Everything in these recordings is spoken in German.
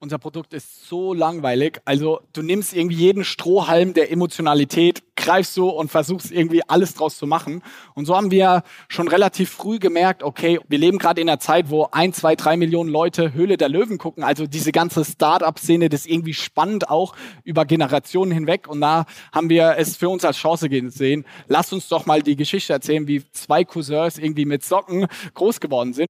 unser Produkt ist so langweilig. Also du nimmst irgendwie jeden Strohhalm der Emotionalität, greifst so und versuchst irgendwie alles draus zu machen. Und so haben wir schon relativ früh gemerkt, okay, wir leben gerade in einer Zeit, wo ein, zwei, drei Millionen Leute Höhle der Löwen gucken. Also diese ganze Start-up-Szene, das ist irgendwie spannend auch über Generationen hinweg. Und da haben wir es für uns als Chance gesehen. Lass uns doch mal die Geschichte erzählen, wie zwei Cousins irgendwie mit Socken groß geworden sind.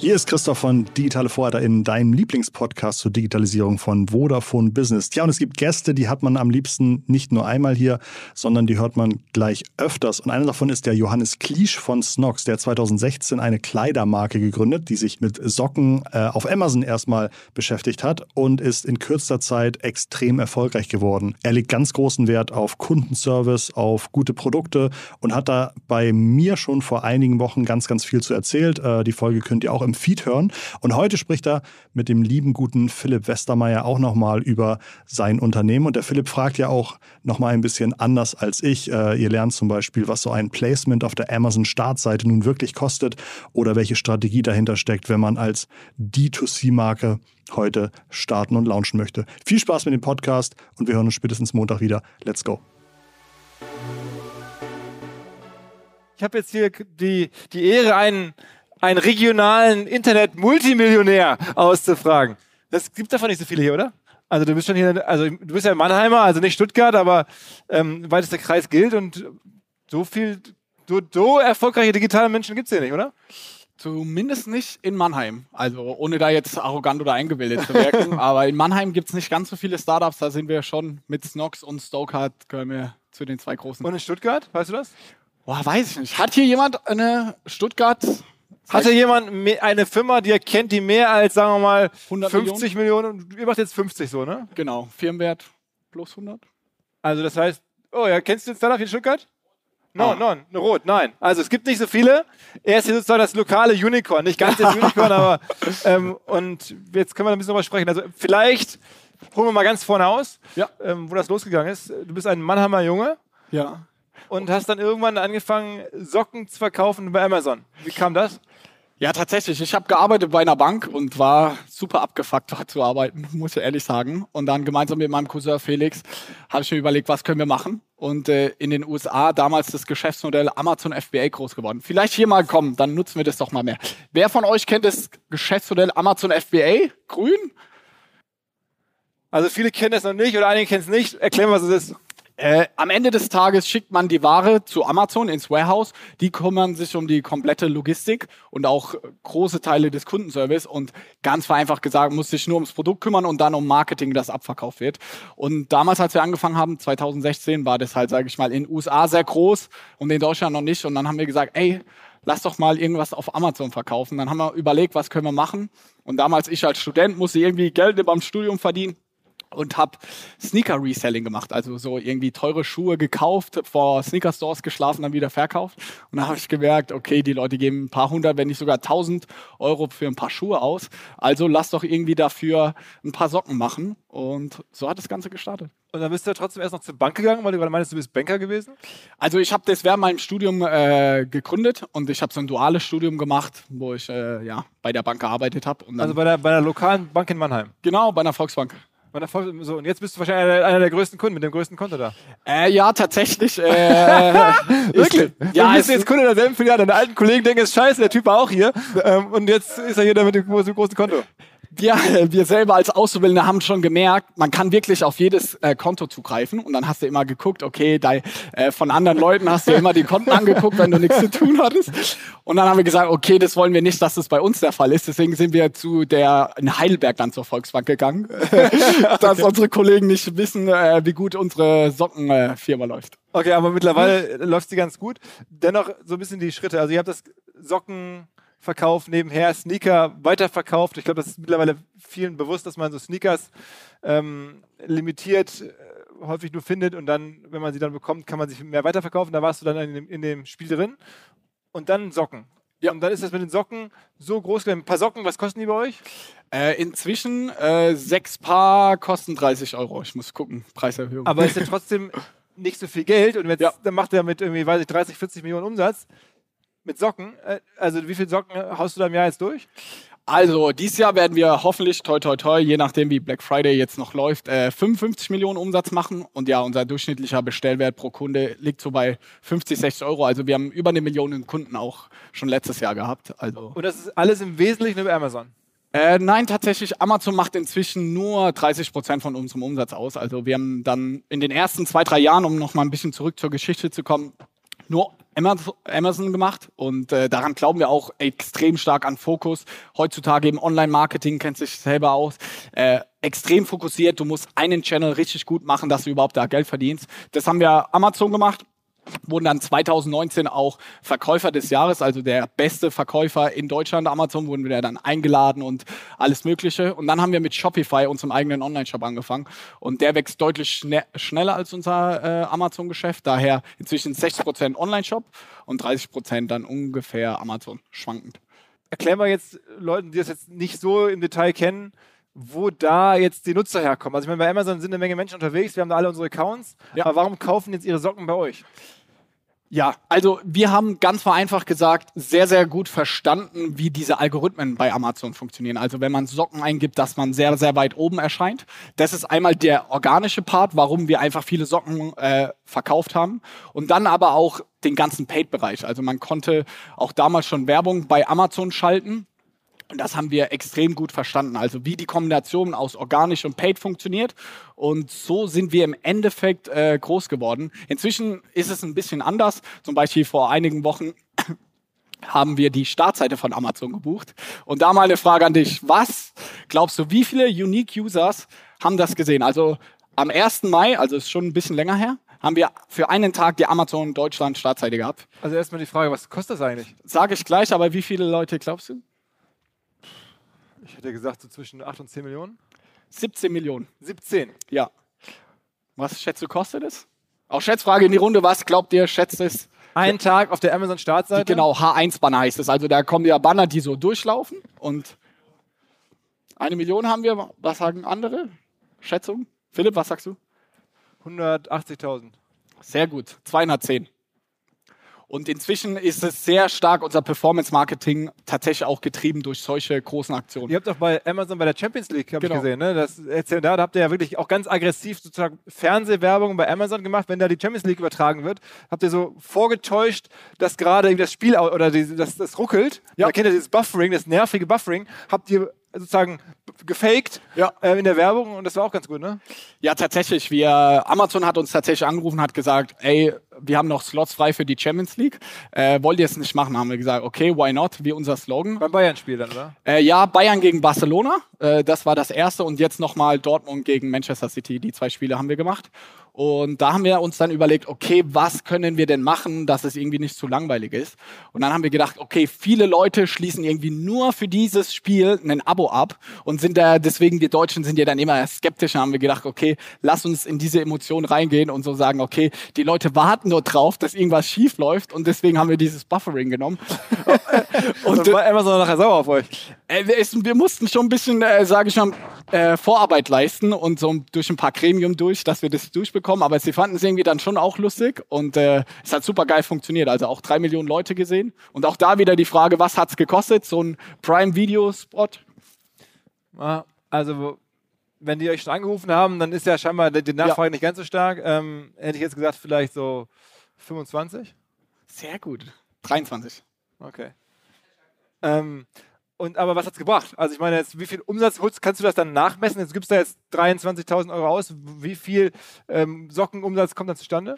Hier ist Christoph von Digitale Vorreiter in deinem Lieblingspodcast zur Digitalisierung von Vodafone Business. Ja, und es gibt Gäste, die hat man am liebsten nicht nur einmal hier, sondern die hört man gleich öfters. Und einer davon ist der Johannes Kliesch von Snox, der 2016 eine Kleidermarke gegründet, die sich mit Socken äh, auf Amazon erstmal beschäftigt hat und ist in kürzester Zeit extrem erfolgreich geworden. Er legt ganz großen Wert auf Kundenservice, auf gute Produkte und hat da bei mir schon vor einigen Wochen ganz, ganz viel zu erzählt. Äh, die Folge könnt ihr auch im im Feed hören. Und heute spricht er mit dem lieben guten Philipp Westermeier auch nochmal über sein Unternehmen. Und der Philipp fragt ja auch nochmal ein bisschen anders als ich. Äh, ihr lernt zum Beispiel, was so ein Placement auf der Amazon-Startseite nun wirklich kostet oder welche Strategie dahinter steckt, wenn man als D2C-Marke heute starten und launchen möchte. Viel Spaß mit dem Podcast und wir hören uns spätestens Montag wieder. Let's go. Ich habe jetzt hier die, die Ehre, einen einen regionalen Internet-Multimillionär auszufragen. Das gibt davon nicht so viele hier, oder? Also du bist schon hier, also du bist ja Mannheimer, also nicht Stuttgart, aber ähm, weitester Kreis gilt und so viel, so, so erfolgreiche digitale Menschen gibt es hier nicht, oder? Zumindest nicht in Mannheim. Also ohne da jetzt arrogant oder eingebildet zu wirken. aber in Mannheim gibt es nicht ganz so viele Startups. Da sind wir schon mit Snox und Stokart gehören wir zu den zwei großen. Und in Stuttgart, weißt du das? Boah, weiß ich nicht. Hat hier jemand eine Stuttgart hatte jemand eine Firma, die er kennt, die mehr als, sagen wir mal, 50 Millionen? Millionen? Ihr macht jetzt 50 so, ne? Genau, Firmenwert plus 100. Also das heißt, oh ja, kennst du den Startup in Stuttgart? No, ah. non, rot, nein. Also es gibt nicht so viele. Er ist hier sozusagen das lokale Unicorn. Nicht ganz das Unicorn, aber ähm, und jetzt können wir ein bisschen drüber sprechen. Also vielleicht holen wir mal ganz vorne aus, ja. ähm, wo das losgegangen ist. Du bist ein Mannheimer Junge. Ja. Und hast dann irgendwann angefangen, Socken zu verkaufen bei Amazon. Wie kam das? Ja, tatsächlich. Ich habe gearbeitet bei einer Bank und war super abgefuckt, dort zu arbeiten, muss ich ehrlich sagen. Und dann gemeinsam mit meinem Cousin Felix habe ich mir überlegt, was können wir machen. Und äh, in den USA damals das Geschäftsmodell Amazon FBA groß geworden. Vielleicht hier mal kommen, dann nutzen wir das doch mal mehr. Wer von euch kennt das Geschäftsmodell Amazon FBA? Grün? Also viele kennen das noch nicht oder einige kennen es nicht. Erklären, was es ist. Äh, am Ende des Tages schickt man die Ware zu Amazon ins Warehouse. Die kümmern sich um die komplette Logistik und auch große Teile des Kundenservice. Und ganz vereinfacht gesagt, muss sich nur ums Produkt kümmern und dann um Marketing, das abverkauft wird. Und damals, als wir angefangen haben, 2016, war das halt, sage ich mal, in den USA sehr groß und in Deutschland noch nicht. Und dann haben wir gesagt, ey, lass doch mal irgendwas auf Amazon verkaufen. Dann haben wir überlegt, was können wir machen. Und damals ich als Student musste irgendwie Geld beim Studium verdienen und habe Sneaker-Reselling gemacht. Also so irgendwie teure Schuhe gekauft, vor Sneaker-Stores geschlafen, dann wieder verkauft. Und da habe ich gemerkt, okay, die Leute geben ein paar hundert, wenn nicht sogar tausend Euro für ein paar Schuhe aus. Also lass doch irgendwie dafür ein paar Socken machen. Und so hat das Ganze gestartet. Und dann bist du ja trotzdem erst noch zur Bank gegangen, weil du gerade meinst, du bist Banker gewesen? Also ich habe das während meinem Studium äh, gegründet und ich habe so ein duales Studium gemacht, wo ich äh, ja, bei der Bank gearbeitet habe. Also bei der, bei der lokalen Bank in Mannheim? Genau, bei einer Volksbank. So, und jetzt bist du wahrscheinlich einer der größten Kunden mit dem größten Konto da. Äh, ja, tatsächlich. Äh, Wirklich? Ich, ja, du bist jetzt Kunde derselben Filiale. Deine alten Kollegen denken, es ist scheiße, der Typ war auch hier. Ähm, und jetzt ist er hier da mit dem großen Konto wir, wir selber als Auszubildende haben schon gemerkt, man kann wirklich auf jedes äh, Konto zugreifen und dann hast du immer geguckt, okay, da, äh, von anderen Leuten hast du immer die Konten angeguckt, wenn du nichts zu tun hattest. Und dann haben wir gesagt, okay, das wollen wir nicht, dass das bei uns der Fall ist. Deswegen sind wir zu der in Heidelberg dann zur Volksbank gegangen, dass okay. unsere Kollegen nicht wissen, äh, wie gut unsere Sockenfirma läuft. Okay, aber mittlerweile läuft sie ganz gut. Dennoch so ein bisschen die Schritte. Also ihr habt das Socken Verkauf nebenher Sneaker weiterverkauft. Ich glaube, das ist mittlerweile vielen bewusst, dass man so Sneakers ähm, limitiert äh, häufig nur findet und dann, wenn man sie dann bekommt, kann man sich mehr weiterverkaufen. Da warst du dann in dem, in dem Spiel drin. Und dann Socken. Ja. Und dann ist das mit den Socken so groß. Ein paar Socken, was kosten die bei euch? Äh, inzwischen äh, sechs Paar kosten 30 Euro. Ich muss gucken, Preiserhöhung. Aber ist ja trotzdem nicht so viel Geld. Und jetzt, Ja. dann macht er mit irgendwie, weiß ich, 30, 40 Millionen Umsatz mit Socken. Äh, Also wie viele Socken haust du da im Jahr jetzt durch? Also, dieses Jahr werden wir hoffentlich, toi, toi, toi, je nachdem, wie Black Friday jetzt noch läuft, äh, 55 Millionen Umsatz machen. Und ja, unser durchschnittlicher Bestellwert pro Kunde liegt so bei 50, 60 Euro. Also, wir haben über eine Million Kunden auch schon letztes Jahr gehabt. Also, Und das ist alles im Wesentlichen über Amazon. äh, nein, tatsächlich, Amazon macht inzwischen nur 30 Prozent von unserem Umsatz aus. Also, wir haben dann in den ersten zwei, drei Jahren, um noch mal ein bisschen zurück zur Geschichte zu kommen, nur Amazon- gemacht und äh, daran glauben wir auch extrem stark an Fokus. Heutzutage im Online-Marketing kennt sich selber aus. Äh, extrem fokussiert. Du musst einen Channel richtig gut machen, dass du überhaupt da Geld verdienst. Das haben wir Amazon gemacht wurden dann 2019 auch Verkäufer des Jahres, also der beste Verkäufer in Deutschland, Amazon, wurden wir dann eingeladen und alles Mögliche. Und dann haben wir mit Shopify, unserem eigenen Online-Shop, angefangen. Und der wächst deutlich schne schneller als unser äh, Amazon-Geschäft. Daher inzwischen 60% Online-Shop und 30% dann ungefähr Amazon, schwankend. Erklär mal jetzt Leuten, die das jetzt nicht so im Detail kennen, wo da jetzt die Nutzer herkommen. Also ich meine, bei Amazon sind eine Menge Menschen unterwegs, wir haben da alle unsere Accounts. Ja. Aber warum kaufen jetzt ihre Socken bei euch? Ja, also wir haben ganz vereinfacht gesagt sehr, sehr gut verstanden, wie diese Algorithmen bei Amazon funktionieren. Also wenn man Socken eingibt, dass man sehr, sehr weit oben erscheint. Das ist einmal der organische Part, warum wir einfach viele Socken äh, verkauft haben. Und dann aber auch den ganzen Paid-Bereich. Also man konnte auch damals schon Werbung bei Amazon schalten. Und das haben wir extrem gut verstanden. Also wie die Kombination aus organisch und paid funktioniert. Und so sind wir im Endeffekt äh, groß geworden. Inzwischen ist es ein bisschen anders. Zum Beispiel vor einigen Wochen haben wir die Startseite von Amazon gebucht. Und da mal eine Frage an dich. Was glaubst du, wie viele Unique Users haben das gesehen? Also am 1. Mai, also ist schon ein bisschen länger her, haben wir für einen Tag die Amazon Deutschland Startseite gehabt. Also erstmal die Frage, was kostet das eigentlich? Sage ich gleich, aber wie viele Leute glaubst du? Ich hätte gesagt, so zwischen 8 und 10 Millionen. 17 Millionen. 17. Ja. Was schätzt du, kostet es? Auch Schätzfrage in die Runde. Was glaubt ihr, schätzt es? Ein Tag auf der Amazon-Startseite. Genau, H1-Banner heißt es. Also da kommen ja Banner, die so durchlaufen. Und eine Million haben wir. Was sagen andere? Schätzung? Philipp, was sagst du? 180.000. Sehr gut. 210. Und inzwischen ist es sehr stark unser Performance-Marketing tatsächlich auch getrieben durch solche großen Aktionen. Ihr habt auch bei Amazon bei der Champions League, habe Genau. ich gesehen, ne? Das da, da habt ihr ja wirklich auch ganz aggressiv sozusagen Fernsehwerbung bei Amazon gemacht, wenn da die Champions League übertragen wird. Habt ihr so vorgetäuscht, dass gerade das Spiel oder die, das, das ruckelt. Ja. Da kennt ihr dieses Buffering, das nervige Buffering, habt ihr sozusagen gefaked Ja. äh, in der Werbung und das war auch ganz gut, ne? Ja, tatsächlich. Wir, Amazon hat uns tatsächlich angerufen, hat gesagt, ey, wir haben noch Slots frei für die Champions League. Äh, wollt ihr es nicht machen? Haben wir gesagt, okay, why not? Wie unser Slogan. Beim Bayern-Spiel dann, oder? Äh, ja, Bayern gegen Barcelona, äh, das war das erste und jetzt nochmal Dortmund gegen Manchester City. Die zwei Spiele haben wir gemacht. Und da haben wir uns dann überlegt, okay, was können wir denn machen, dass es irgendwie nicht zu langweilig ist? Und dann haben wir gedacht, okay, viele Leute schließen irgendwie nur für dieses Spiel ein Abo ab und sind da, deswegen wir Deutschen sind ja dann immer skeptisch und haben wir gedacht, okay, lass uns in diese Emotion reingehen und so sagen, okay, die Leute warten nur drauf, dass irgendwas schief läuft und deswegen haben wir dieses Buffering genommen. Und und war Amazon nachher sauer auf euch. äh, es, wir mussten schon ein bisschen, äh, sage ich mal, äh, Vorarbeit leisten und so durch ein paar Gremium durch, dass wir das durchbekommen. Aber sie fanden es irgendwie dann schon auch lustig und äh, es hat super geil funktioniert. Also auch drei Millionen Leute gesehen. Und auch da wieder die Frage, was hat's gekostet? So ein Prime-Video-Spot? Also, wenn die euch schon angerufen haben, dann ist ja scheinbar die Nachfrage nicht ganz so stark. Ähm, hätte ich jetzt gesagt, vielleicht so 25? Sehr gut. 23. Okay. Ähm, und aber was hat's gebracht? Also ich meine, jetzt, wie viel Umsatz kannst du das dann nachmessen? Jetzt gibst du da jetzt 23.000 Euro aus. Wie viel ähm, Sockenumsatz kommt dann zustande?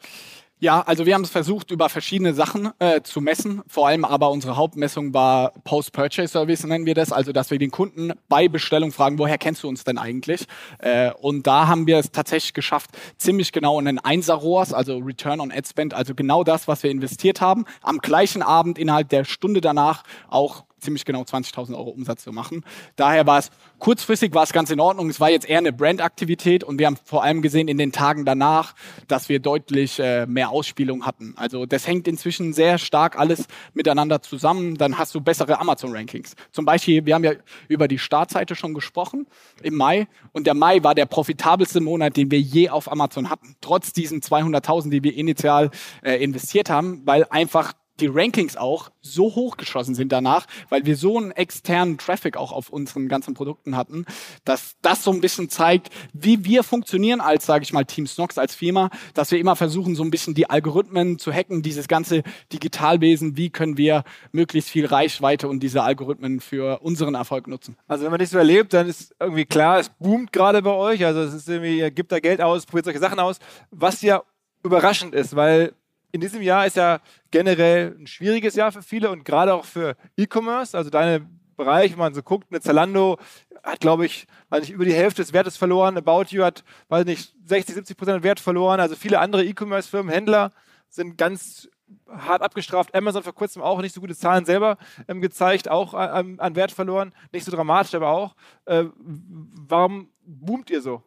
Ja, also wir haben es versucht, über verschiedene Sachen äh, zu messen. Vor allem aber unsere Hauptmessung war Post-Purchase-Service, nennen wir das. Also, dass wir den Kunden bei Bestellung fragen, woher kennst du uns denn eigentlich? Äh, und da haben wir es tatsächlich geschafft, ziemlich genau einen Einser-ROAS, also Return on Ad Spend, also genau das, was wir investiert haben, am gleichen Abend innerhalb der Stunde danach auch ziemlich genau 20.000 Euro Umsatz zu machen. Daher war es kurzfristig war es ganz in Ordnung. Es war jetzt eher eine Brandaktivität und wir haben vor allem gesehen in den Tagen danach, dass wir deutlich äh, mehr Ausspielung hatten. Also das hängt inzwischen sehr stark alles miteinander zusammen. Dann hast du bessere Amazon-Rankings. Zum Beispiel, wir haben ja über die Startseite schon gesprochen im Mai und der Mai war der profitabelste Monat, den wir je auf Amazon hatten. Trotz diesen 200.000, die wir initial äh, investiert haben, weil einfach die Rankings auch so hochgeschossen sind danach, weil wir so einen externen Traffic auch auf unseren ganzen Produkten hatten, dass das so ein bisschen zeigt, wie wir funktionieren als, sage ich mal, Team Snox als Firma, dass wir immer versuchen, so ein bisschen die Algorithmen zu hacken, dieses ganze Digitalwesen, wie können wir möglichst viel Reichweite und diese Algorithmen für unseren Erfolg nutzen. Also wenn man nicht so erlebt, dann ist irgendwie klar, es boomt gerade bei euch, also es ist irgendwie, ihr gebt da Geld aus, probiert solche Sachen aus, was ja überraschend ist, weil in diesem Jahr ist ja generell ein schwieriges Jahr für viele und gerade auch für E-Commerce. Also deine Bereich, wenn man so guckt, eine Zalando hat, glaube ich, weiß nicht, über die Hälfte des Wertes verloren. About You hat, weiß nicht, 60, 70 Prozent Wert verloren. Also viele andere E-Commerce-Firmen, Händler sind ganz hart abgestraft. Amazon vor kurzem auch nicht so gute Zahlen selber ähm, gezeigt, auch an, an, Wert verloren. Nicht so dramatisch, aber auch. Äh, warum boomt ihr so?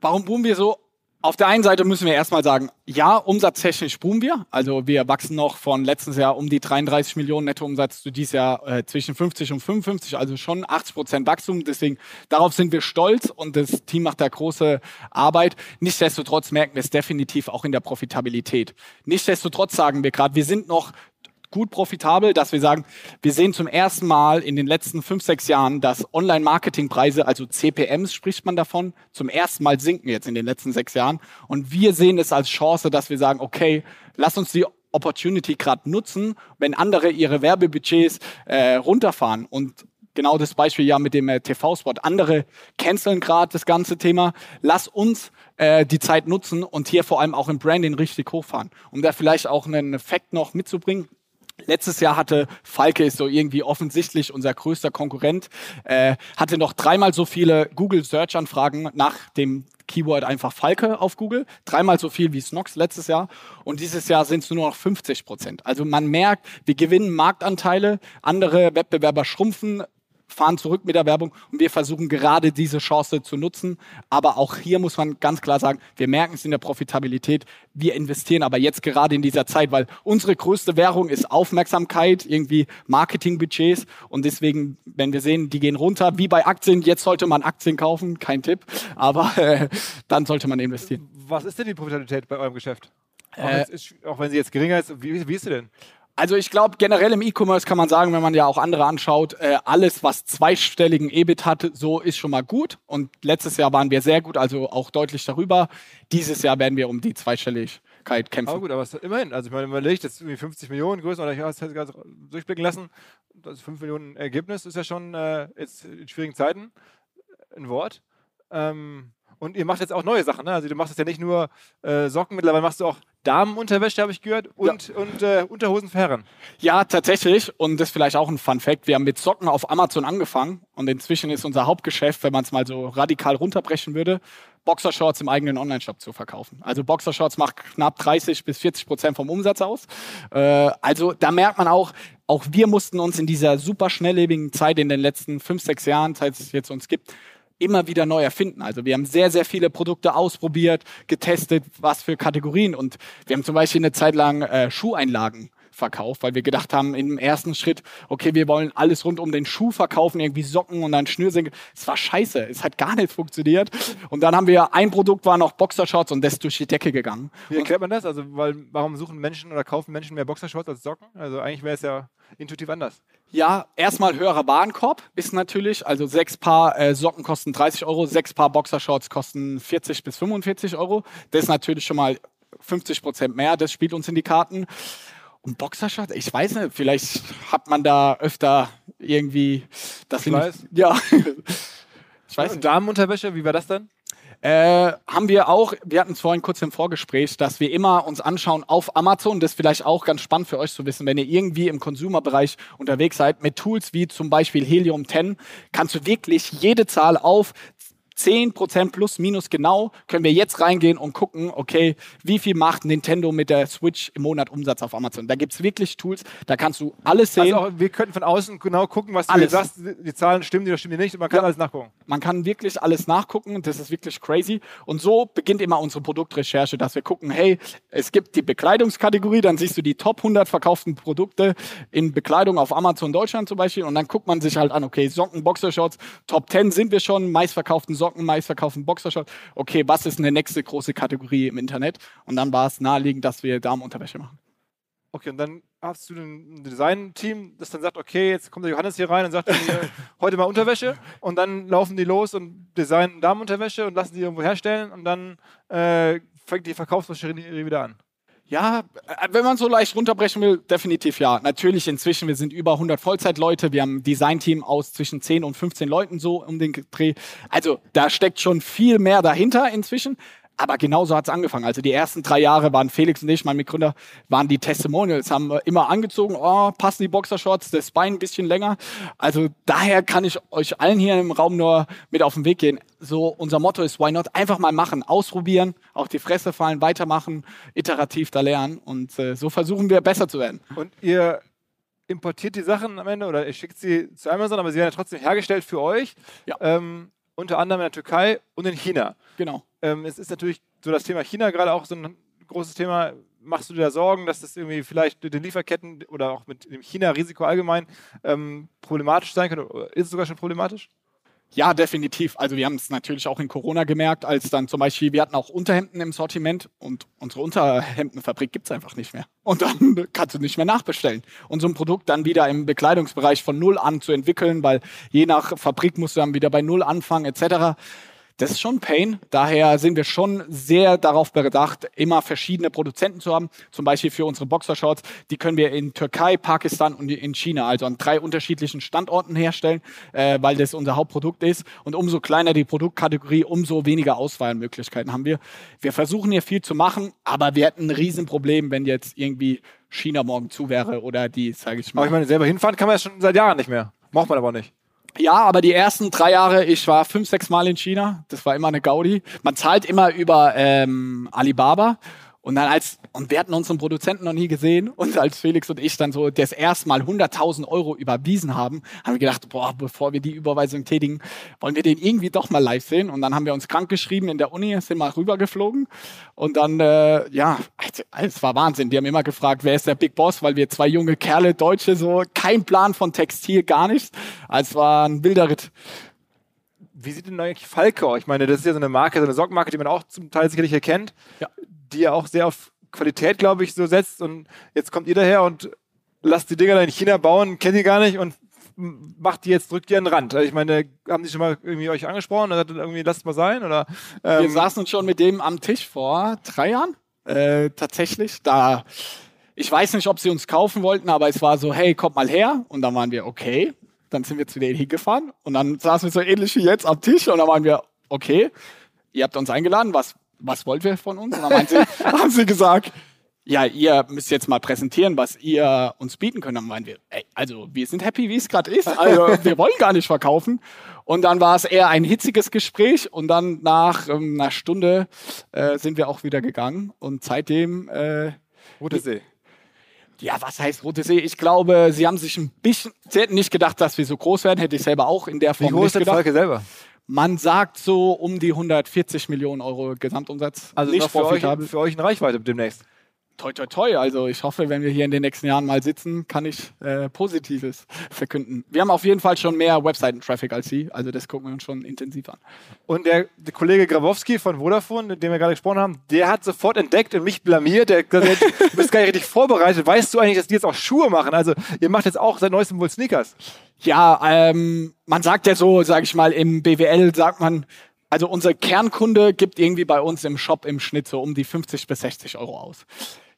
Warum boomen wir so? Auf der einen Seite müssen wir erstmal sagen, ja, umsatztechnisch boomen wir. Also wir wachsen noch von letztes Jahr um die 33 Millionen Nettoumsatz zu dieses Jahr äh, zwischen 50 und 55, also schon 80 Prozent Wachstum. Deswegen darauf sind wir stolz und das Team macht da große Arbeit. Nichtsdestotrotz merken wir es definitiv auch in der Profitabilität. Nichtsdestotrotz sagen wir gerade, wir sind noch gut profitabel, dass wir sagen, wir sehen zum ersten Mal in den letzten fünf, sechs Jahren, dass Online-Marketing-Preise, also CPMs spricht man davon, zum ersten Mal sinken jetzt in den letzten sechs Jahren. Und wir sehen es als Chance, dass wir sagen, okay, lass uns die Opportunity gerade nutzen, wenn andere ihre Werbebudgets äh, runterfahren. Und genau das Beispiel ja mit dem äh, TV-Spot. Andere canceln gerade das ganze Thema. Lass uns äh, die Zeit nutzen und hier vor allem auch im Branding richtig hochfahren. Um da vielleicht auch einen Effekt noch mitzubringen. Letztes Jahr hatte Falke ist so irgendwie offensichtlich unser größter Konkurrent, äh, hatte noch dreimal so viele Google Search Anfragen nach dem Keyword einfach Falke auf Google, dreimal so viel wie Snox letztes Jahr und dieses Jahr sind es nur noch 50 Prozent. Also man merkt, wir gewinnen Marktanteile, andere Wettbewerber schrumpfen, fahren zurück mit der Werbung und wir versuchen gerade diese Chance zu nutzen. Aber auch hier muss man ganz klar sagen, wir merken es in der Profitabilität. Wir investieren aber jetzt gerade in dieser Zeit, weil unsere größte Währung ist Aufmerksamkeit, irgendwie Marketingbudgets und deswegen, wenn wir sehen, die gehen runter, wie bei Aktien, jetzt sollte man Aktien kaufen, kein Tipp, aber äh, dann sollte man investieren. Was ist denn die Profitabilität bei eurem Geschäft? Auch, äh, ist, auch wenn sie jetzt geringer ist, wie, wie ist sie denn? Also ich glaube, generell im E-Commerce kann man sagen, wenn man ja auch andere anschaut, äh, alles, was zweistelligen EBIT hat, so ist schon mal gut. Und letztes Jahr waren wir sehr gut, also auch deutlich darüber. Dieses Jahr werden wir um die Zweistelligkeit kämpfen. Aber gut, aber immerhin, also ich meine, überlegt, ist irgendwie 50 Millionen größer, oder ich habe es gerade durchblicken lassen, das 5 Millionen Ergebnis ist ja schon äh, jetzt in schwierigen Zeiten ein Wort. Ähm, und ihr macht jetzt auch neue Sachen, ne? Also du machst jetzt ja nicht nur äh, Socken, mittlerweile machst du auch Damenunterwäsche, habe ich gehört, und, ja. und äh, Unterhosen für Herren. Ja, tatsächlich. Und das ist vielleicht auch ein Fun Fact. Wir haben mit Socken auf Amazon angefangen und inzwischen ist unser Hauptgeschäft, wenn man es mal so radikal runterbrechen würde, Boxershorts im eigenen Online-Shop zu verkaufen. Also Boxershorts macht knapp 30 bis 40 Prozent vom Umsatz aus. Äh, also da merkt man auch, auch wir mussten uns in dieser super schnelllebigen Zeit in den letzten fünf, sechs Jahren, seit es jetzt uns gibt, immer wieder neu erfinden. Also wir haben sehr, sehr viele Produkte ausprobiert, getestet, was für Kategorien. Und wir haben zum Beispiel eine Zeit lang äh, Schuheinlagen verkauft, weil wir gedacht haben im ersten Schritt, okay, wir wollen alles rund um den Schuh verkaufen, irgendwie Socken und dann Schnürsenkel. Es war scheiße, es hat gar nicht funktioniert. Und dann haben wir, ein Produkt war noch Boxershorts und das ist durch die Decke gegangen. Wie erklärt man das? Also, weil, warum suchen Menschen oder kaufen Menschen mehr Boxershorts als Socken? Also eigentlich wäre es ja intuitiv anders. Ja, erstmal höherer Warenkorb ist natürlich, also sechs Paar äh, Socken kosten 30 Euro, sechs Paar Boxershorts kosten 40 bis 45 Euro. Das ist natürlich schon mal 50 Prozent mehr, das spielt uns in die Karten. Und Boxershorts, ich weiß nicht, vielleicht hat man da öfter irgendwie das. Ich weiß. Ja. ich weiß. Und Damenunterwäsche, wie war das dann? Äh, haben wir auch, wir hatten es vorhin kurz im Vorgespräch, dass wir immer uns anschauen auf Amazon, das ist vielleicht auch ganz spannend für euch zu wissen, wenn ihr irgendwie im Consumer-Bereich unterwegs seid, mit Tools wie zum Beispiel Helium 10, kannst du wirklich jede Zahl auf 10% plus minus genau können wir jetzt reingehen und gucken, okay, wie viel macht Nintendo mit der Switch im Monat Umsatz auf Amazon. Da gibt es wirklich Tools, da kannst du alles sehen. Also auch, wir könnten von außen genau gucken, was Alles. du sagst, die Zahlen stimmen die oder stimmen die nicht und man kann Ja. alles nachgucken. Man kann wirklich alles nachgucken, das ist wirklich crazy. Und so beginnt immer unsere Produktrecherche, dass wir gucken, hey, es gibt die Bekleidungskategorie, dann siehst du die Top 100 verkauften Produkte in Bekleidung auf Amazon Deutschland zum Beispiel und dann guckt man sich halt an, okay, Socken, Boxershorts, Top 10 sind wir schon, meistverkauften Socken, meistverkauften Boxershorts. Okay, was ist eine nächste große Kategorie im Internet? Und dann war es naheliegend, dass wir Damenunterwäsche machen. Okay, und dann hast du ein Design-Team, das dann sagt, okay, jetzt kommt der Johannes hier rein und sagt, äh, heute mal Unterwäsche und dann laufen die los und designen Damenunterwäsche und lassen die irgendwo herstellen und dann äh, fängt die Verkaufsmaschinerie wieder an. Ja, äh, wenn man so leicht runterbrechen will, definitiv ja. Natürlich inzwischen, wir sind über 100 Vollzeitleute, wir haben ein Designteam aus zwischen 10 und 15 Leuten so um den Dreh. Also da steckt schon viel mehr dahinter inzwischen. Aber genauso hat es angefangen. Also die ersten drei Jahre waren Felix und ich, mein Mitgründer, waren die Testimonials, haben immer angezogen, oh, passen die Boxershorts, das Bein ein bisschen länger. Also daher kann ich euch allen hier im Raum nur mit auf den Weg gehen. So unser Motto ist, why not? Einfach mal machen, ausprobieren, auf die Fresse fallen, weitermachen, iterativ da lernen. Und äh, so versuchen wir besser zu werden. Und ihr importiert die Sachen am Ende oder ihr schickt sie zu Amazon, aber sie werden ja trotzdem hergestellt für euch. Ja. Ähm, unter anderem in der Türkei und in China. Genau. Ähm, es ist natürlich so das Thema China gerade auch so ein großes Thema. Machst du dir da Sorgen, dass das irgendwie vielleicht mit den Lieferketten oder auch mit dem China-Risiko allgemein ähm, problematisch sein könnte? Ist es sogar schon problematisch? Ja, definitiv. Also wir haben es natürlich auch in Corona gemerkt, als dann zum Beispiel, wir hatten auch Unterhemden im Sortiment und unsere Unterhemdenfabrik gibt's einfach nicht mehr. Und dann kannst du nicht mehr nachbestellen. Und so ein Produkt dann wieder im Bekleidungsbereich von Null an zu entwickeln, weil je nach Fabrik musst du dann wieder bei Null anfangen etc. Das ist schon ein Pain. Daher sind wir schon sehr darauf bedacht, immer verschiedene Produzenten zu haben. Zum Beispiel für unsere Boxershorts. Die können wir in Türkei, Pakistan und in China, also an drei unterschiedlichen Standorten herstellen, äh, weil das unser Hauptprodukt ist. Und umso kleiner die Produktkategorie, umso weniger Auswahlmöglichkeiten haben wir. Wir versuchen hier viel zu machen, aber wir hätten ein Riesenproblem, wenn jetzt irgendwie China morgen zu wäre oder die, sage ich mal. Aber ich meine, selber hinfahren kann man ja schon seit Jahren nicht mehr. Braucht man aber nicht. Ja, aber die ersten drei Jahre, ich war fünf, sechs Mal in China. Das war immer eine Gaudi. Man zahlt immer über ähm, Alibaba. Und dann als, und wir hatten unseren Produzenten noch nie gesehen. Und als Felix und ich dann so das erste Mal 100.000 Euro überwiesen haben, haben wir gedacht, boah, bevor wir die Überweisung tätigen, wollen wir den irgendwie doch mal live sehen. Und dann haben wir uns krank geschrieben in der Uni, sind mal rübergeflogen. Und dann, äh, ja, es war Wahnsinn. Die haben immer gefragt, wer ist der Big Boss, weil wir zwei junge Kerle, Deutsche, so kein Plan von Textil, gar nichts. Also es war ein wilder Ritt. Wie sieht denn eigentlich Falke aus? Ich meine, das ist ja so eine Marke, so eine Sockenmarke, die man auch zum Teil sicherlich erkennt, Ja. Die ja auch sehr auf Qualität, glaube ich, so setzt. Und jetzt kommt ihr daher und lasst die Dinger da in China bauen, kennt ihr gar nicht und macht die jetzt, drückt die an den Rand. Also ich meine, haben die schon mal irgendwie euch angesprochen und sagt irgendwie, lasst mal sein? Oder, Wir ähm, saßen schon mit dem am Tisch vor drei Jahren. Äh, tatsächlich. Da, ich weiß nicht, ob sie uns kaufen wollten, aber es war so, hey, kommt mal her. Und dann waren wir, okay. Dann sind wir zu denen hingefahren und dann saßen wir so ähnlich wie jetzt am Tisch und dann waren wir, okay, ihr habt uns eingeladen, was, was wollt ihr von uns? Und dann meinen sie, haben sie gesagt, ja, ihr müsst jetzt mal präsentieren, was ihr uns bieten könnt. Dann meinen wir, ey, also wir sind happy, wie es gerade ist. Also wir wollen gar nicht verkaufen. Und dann war es eher ein hitziges Gespräch und dann nach ähm, einer Stunde äh, sind wir auch wieder gegangen. Und seitdem, äh, Rote See. ja, was heißt Rote See? Ich glaube, sie haben sich ein bisschen, sie hätten nicht gedacht, dass wir so groß werden, hätte ich selber auch in der Wie Form groß nicht ist gedacht. Falke selber? Man sagt so um die 140 Millionen Euro Gesamtumsatz. Also nicht für euch, für euch in Reichweite demnächst. Toi, toi, toi. Also ich hoffe, wenn wir hier in den nächsten Jahren mal sitzen, kann ich äh, Positives verkünden. Wir haben auf jeden Fall schon mehr Webseiten-Traffic als Sie. Also das gucken wir uns schon intensiv an. Und der, der Kollege Grabowski von Vodafone, mit dem wir gerade gesprochen haben, der hat sofort entdeckt und mich blamiert. Der, der, du bist gar nicht richtig vorbereitet. Weißt du eigentlich, dass die jetzt auch Schuhe machen? Also ihr macht jetzt auch seit neuestem wohl Sneakers. Ja, ähm, man sagt ja so, sage ich mal, im BWL sagt man, also unser Kernkunde gibt irgendwie bei uns im Shop im Schnitt so um die 50 bis 60 Euro aus.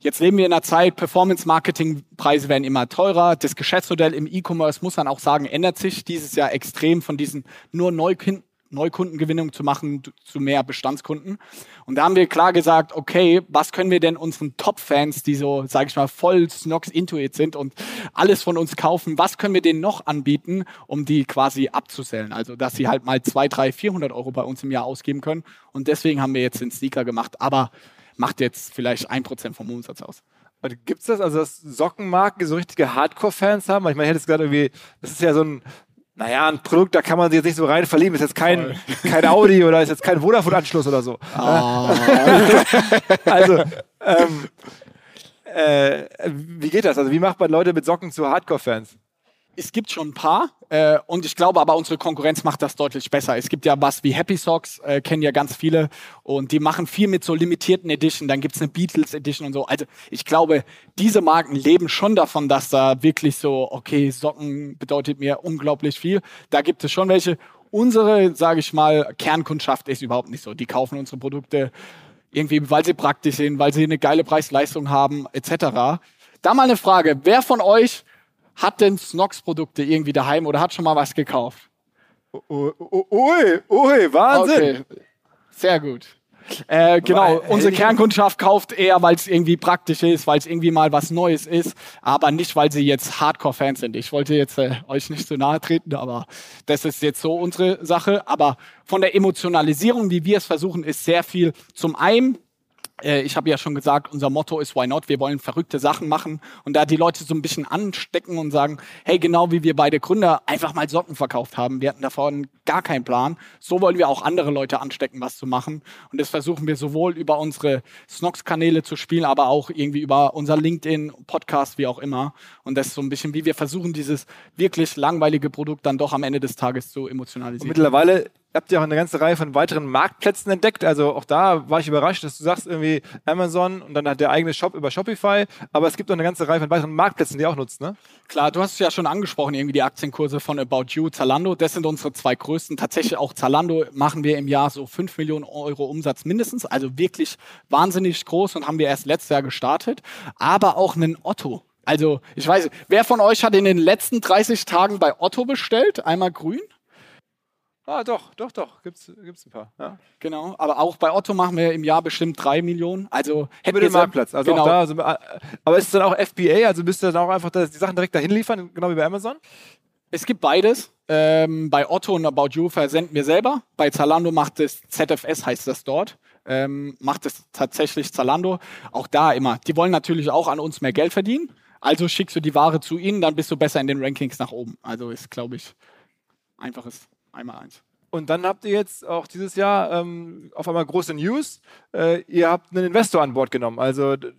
Jetzt leben wir in einer Zeit, Performance-Marketing-Preise werden immer teurer. Das Geschäftsmodell im E-Commerce, muss man auch sagen, ändert sich dieses Jahr extrem von diesen nur Neukunden Neukundengewinnung zu machen zu mehr Bestandskunden. Und da haben wir klar gesagt, okay, was können wir denn unseren Top-Fans, die so, sage ich mal, voll Snox Intuit sind und alles von uns kaufen, was können wir denen noch anbieten, um die quasi abzusellen? Also, dass sie halt mal 200, 300, 400 Euro bei uns im Jahr ausgeben können. Und deswegen haben wir jetzt den Sneaker gemacht. Aber macht jetzt vielleicht ein Prozent vom Umsatz aus. Gibt es das, also dass Sockenmarken so richtige Hardcore-Fans haben? Ich meine, ich hätte es gerade irgendwie, das ist ja so ein, naja, ein Produkt, da kann man sich jetzt nicht so rein verlieben. Ist jetzt kein, kein Audi oder ist jetzt kein Vodafone-Anschluss oder so. Oh. also, ähm, äh, wie geht das? Also, wie macht man Leute mit Socken zu Hardcore-Fans? Es gibt schon ein paar äh, und ich glaube aber, unsere Konkurrenz macht das deutlich besser. Es gibt ja was wie Happy Socks, äh, kennen ja ganz viele und die machen viel mit so limitierten Edition. Dann gibt's eine Beatles Edition und so. Also ich glaube, diese Marken leben schon davon, dass da wirklich so, okay, Socken bedeutet mir unglaublich viel. Da gibt es schon welche. Unsere, sage ich mal, Kernkundschaft ist überhaupt nicht so. Die kaufen unsere Produkte irgendwie, weil sie praktisch sind, weil sie eine geile Preis-Leistung haben, etc. Da mal eine Frage. Wer von euch hat denn Snox-Produkte irgendwie daheim oder hat schon mal was gekauft? Ui, ui, Wahnsinn. Okay. Sehr gut. Äh, genau, weil, unsere Kernkundschaft kauft eher, weil es irgendwie praktisch ist, weil es irgendwie mal was Neues ist, aber nicht, weil sie jetzt Hardcore-Fans sind. Ich wollte jetzt äh, euch nicht zu nahe treten, aber das ist jetzt so unsere Sache. Aber von der Emotionalisierung, wie wir es versuchen, ist sehr viel zum einen äh, ich habe ja schon gesagt, unser Motto ist Why Not? Wir wollen verrückte Sachen machen. Und da die Leute so ein bisschen anstecken und sagen, hey, genau wie wir beide Gründer einfach mal Socken verkauft haben, wir hatten davon gar keinen Plan, so wollen wir auch andere Leute anstecken, was zu machen. Und das versuchen wir sowohl über unsere Snox-Kanäle zu spielen, aber auch irgendwie über unser LinkedIn, Podcast, wie auch immer. Und das ist so ein bisschen, wie wir versuchen, dieses wirklich langweilige Produkt dann doch am Ende des Tages zu emotionalisieren. Und mittlerweile habt ihr auch eine ganze Reihe von weiteren Marktplätzen entdeckt. Also auch da war ich überrascht, dass du sagst irgendwie Amazon und dann hat der eigene Shop über Shopify. Aber es gibt auch eine ganze Reihe von weiteren Marktplätzen, die ihr auch nutzt, ne? Klar, du hast es ja schon angesprochen, irgendwie die Aktienkurse von About You, Zalando. Das sind unsere zwei größten. Tatsächlich auch Zalando machen wir im Jahr so 5 Millionen Euro Umsatz mindestens. Also wirklich wahnsinnig groß und haben wir erst letztes Jahr gestartet. Aber auch einen Otto. Also, ich weiß, wer von euch hat in den letzten 30 Tagen bei Otto bestellt? Einmal grün? Ah, doch, doch, doch, gibt's, gibt's ein paar. Ja. Genau, aber auch bei Otto machen wir im Jahr bestimmt drei Millionen. Also hätten wir den Marktplatz. Also genau. da, also, aber ist es dann auch FBA? Also müsst ihr dann auch einfach die Sachen direkt dahin liefern, genau wie bei Amazon? Es gibt beides. Ähm, bei Otto und About You versenden wir selber. Bei Zalando macht es ZFS, heißt das dort. Ähm, macht es tatsächlich Zalando. Auch da immer. Die wollen natürlich auch an uns mehr Geld verdienen. Also schickst du die Ware zu ihnen, dann bist du besser in den Rankings nach oben. Also ist, glaube ich, einfaches einmal eins. Und dann habt ihr jetzt auch dieses Jahr ähm, auf einmal große News. Äh, ihr habt einen Investor an Bord genommen. Also äh,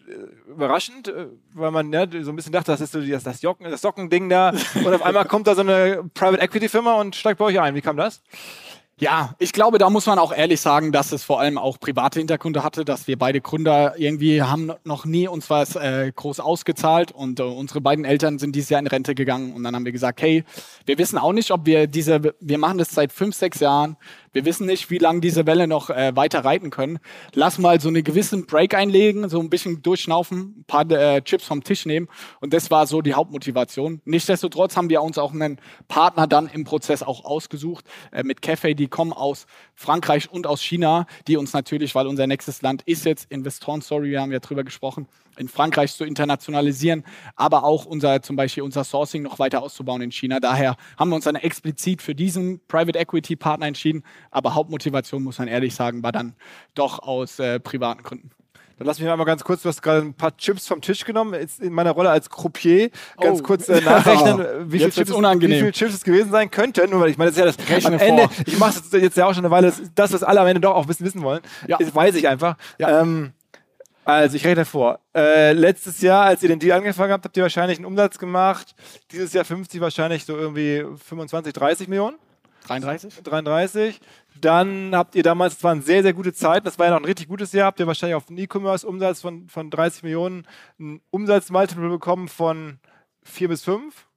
überraschend, äh, weil man ja, so ein bisschen dachte, das ist so das, das, Jocken, das Sockending da. Und auf einmal kommt da so eine Private Equity Firma und steigt bei euch ein. Wie kam das? Ja, ich glaube, da muss man auch ehrlich sagen, dass es vor allem auch private Hintergründe hatte, dass wir beide Gründer irgendwie haben noch nie uns was äh, groß ausgezahlt und äh, unsere beiden Eltern sind dieses Jahr in Rente gegangen und dann haben wir gesagt, hey, wir wissen auch nicht, ob wir diese, wir machen das seit fünf, sechs Jahren, wir wissen nicht, wie lange diese Welle noch äh, weiter reiten können. Lass mal so einen gewissen Break einlegen, so ein bisschen durchschnaufen, ein paar äh, Chips vom Tisch nehmen. Und das war so die Hauptmotivation. Nichtsdestotrotz haben wir uns auch einen Partner dann im Prozess auch ausgesucht äh, mit Cafe. Die kommen aus Frankreich und aus China, die uns natürlich, weil unser nächstes Land ist jetzt Investoren, sorry, wir haben ja drüber gesprochen, in Frankreich zu internationalisieren, aber auch unser, zum Beispiel unser Sourcing noch weiter auszubauen in China. Daher haben wir uns dann explizit für diesen Private Equity Partner entschieden. Aber Hauptmotivation, muss man ehrlich sagen, war dann doch aus äh, privaten Gründen. Dann lass mich mal ganz kurz, du hast gerade ein paar Chips vom Tisch genommen. Jetzt in meiner Rolle als Croupier ganz oh. kurz äh, nachrechnen, wie viele, Chips, wie viele Chips es gewesen sein könnten. Nur weil ich meine, das ist ja das am Ende, vor. ich mache das jetzt ja auch schon eine Weile, das, was alle am Ende doch auch wissen, wissen wollen, ja. das weiß ich einfach. Ja. Ähm, also ich rechne vor. Äh, letztes Jahr, als ihr den Deal angefangen habt, habt ihr wahrscheinlich einen Umsatz gemacht. Dieses Jahr 50 wahrscheinlich so irgendwie 25, 30 Millionen. 33? 33. Dann habt ihr damals, das waren sehr, sehr gute Zeiten, das war ja noch ein richtig gutes Jahr, habt ihr wahrscheinlich auf einen E-Commerce-Umsatz von, von 30 Millionen einen Umsatzmultiple bekommen von 4 bis 5.